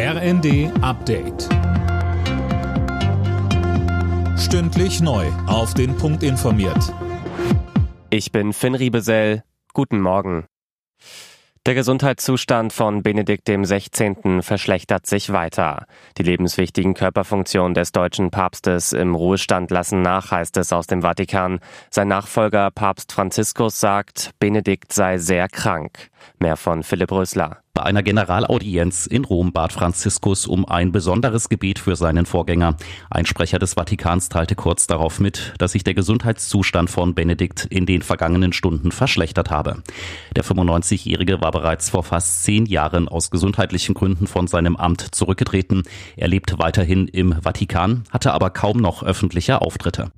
RND Update. Stündlich neu. Auf den Punkt informiert. Ich bin Finn Riebesell. Guten Morgen. Der Gesundheitszustand von Benedikt XVI. verschlechtert sich weiter. Die lebenswichtigen Körperfunktionen des deutschen Papstes im Ruhestand lassen nach, heißt es aus dem Vatikan. Sein Nachfolger Papst Franziskus sagt, Benedikt sei sehr krank. Mehr von Philipp Rösler. Bei einer Generalaudienz in Rom bat Franziskus um ein besonderes Gebet für seinen Vorgänger. Ein Sprecher des Vatikans teilte kurz darauf mit, dass sich der Gesundheitszustand von Benedikt in den vergangenen Stunden verschlechtert habe. Der 95-Jährige war bereits vor fast zehn Jahren aus gesundheitlichen Gründen von seinem Amt zurückgetreten. Er lebt weiterhin im Vatikan, hatte aber kaum noch öffentliche Auftritte.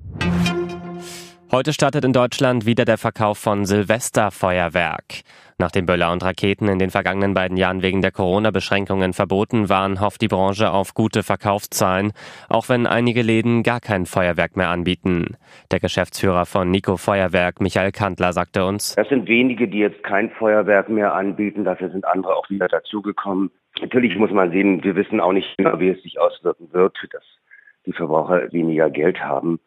Heute startet in Deutschland wieder der Verkauf von Silvesterfeuerwerk. Nachdem Böller und Raketen in den vergangenen beiden Jahren wegen der Corona-Beschränkungen verboten waren, hofft die Branche auf gute Verkaufszahlen, auch wenn einige Läden gar kein Feuerwerk mehr anbieten. Der Geschäftsführer von Nico Feuerwerk, Michael Kantler, sagte uns, Das sind wenige, die jetzt kein Feuerwerk mehr anbieten, dafür sind andere auch wieder dazugekommen. Natürlich muss man sehen, wir wissen auch nicht immer, wie es sich auswirken wird, dass die Verbraucher weniger Geld haben.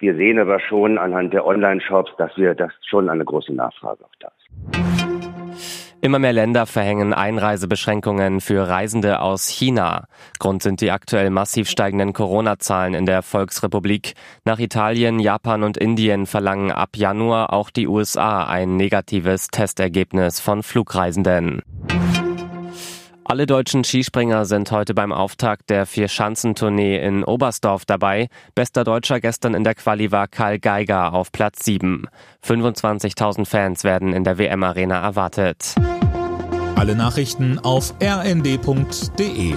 Wir sehen aber schon anhand der Online-Shops, dass wir das schon eine große Nachfrage auch da ist. Immer mehr Länder verhängen Einreisebeschränkungen für Reisende aus China. Grund sind die aktuell massiv steigenden Corona-Zahlen in der Volksrepublik. Nach Italien, Japan und Indien verlangen ab Januar auch die USA ein negatives Testergebnis von Flugreisenden. Alle deutschen Skispringer sind heute beim Auftakt der Vier-Schanzentournee in Oberstdorf dabei. Bester Deutscher gestern in der Quali war Karl Geiger auf Platz 7. 25.000 Fans werden in der WM-Arena erwartet. Alle Nachrichten auf rnd.de